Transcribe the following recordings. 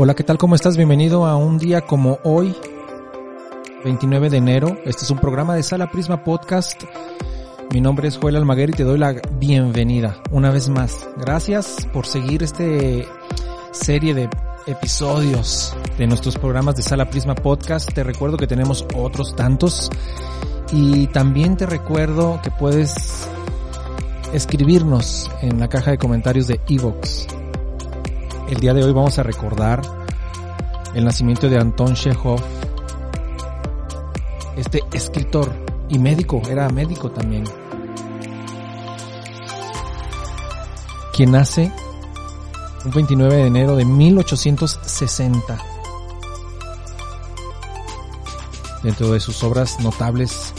Hola, ¿qué tal? ¿Cómo estás? Bienvenido a un día como hoy, 29 de enero. Este es un programa de Sala Prisma Podcast. Mi nombre es Joel Almaguer y te doy la bienvenida una vez más. Gracias por seguir este serie de episodios de nuestros programas de Sala Prisma Podcast. Te recuerdo que tenemos otros tantos y también te recuerdo que puedes escribirnos en la caja de comentarios de Evox el día de hoy vamos a recordar el nacimiento de Anton Chekhov, este escritor y médico, era médico también, quien nace un 29 de enero de 1860. Dentro de sus obras notables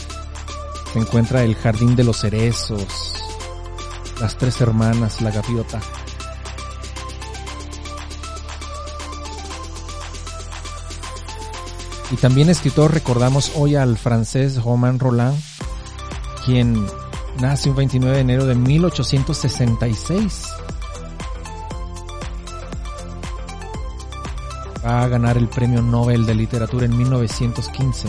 se encuentra El Jardín de los Cerezos, Las Tres Hermanas, La Gaviota. Y también escritor recordamos hoy al francés Romain Roland, quien nace un 29 de enero de 1866. Va a ganar el Premio Nobel de Literatura en 1915.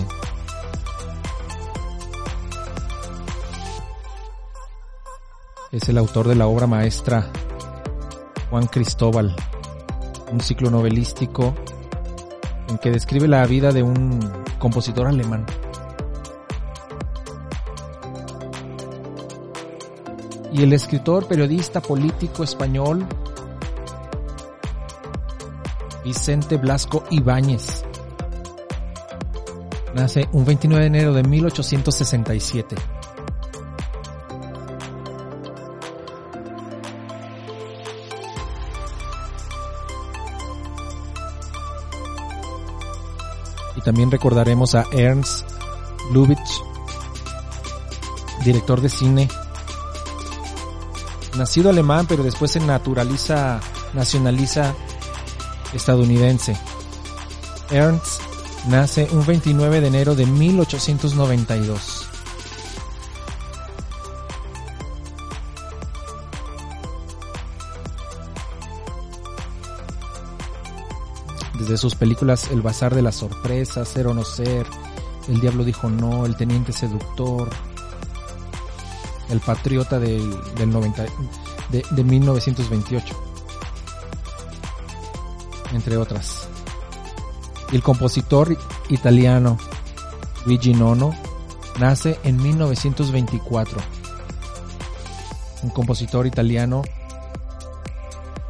Es el autor de la obra maestra Juan Cristóbal, un ciclo novelístico que describe la vida de un compositor alemán. Y el escritor, periodista, político español Vicente Blasco Ibáñez nace un 29 de enero de 1867. También recordaremos a Ernst Lubitsch, director de cine, nacido alemán, pero después se naturaliza, nacionaliza estadounidense. Ernst nace un 29 de enero de 1892. Desde sus películas El Bazar de las Sorpresas, Ser o No Ser, El Diablo dijo no, El Teniente Seductor, El Patriota del, del 90, de, de 1928, entre otras. El compositor italiano Luigi Nono nace en 1924. Un compositor italiano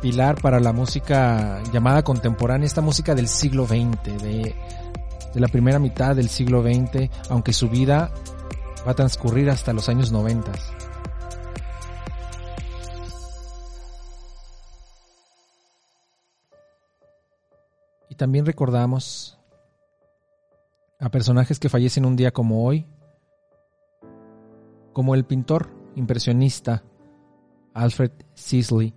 pilar para la música llamada contemporánea, esta música del siglo XX, de, de la primera mitad del siglo XX, aunque su vida va a transcurrir hasta los años 90. Y también recordamos a personajes que fallecen un día como hoy, como el pintor impresionista Alfred Sisley,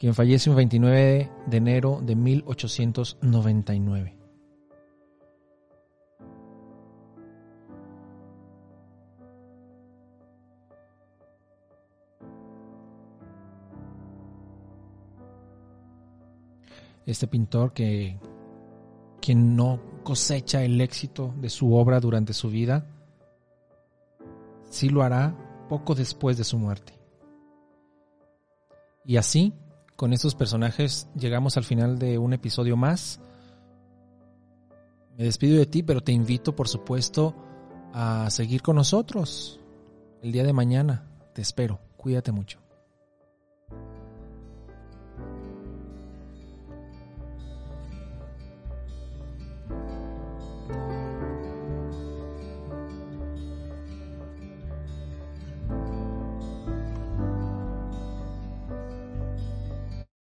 quien fallece un 29 de enero de 1899. Este pintor que quien no cosecha el éxito de su obra durante su vida, sí lo hará poco después de su muerte. Y así con estos personajes llegamos al final de un episodio más. Me despido de ti, pero te invito, por supuesto, a seguir con nosotros el día de mañana. Te espero. Cuídate mucho.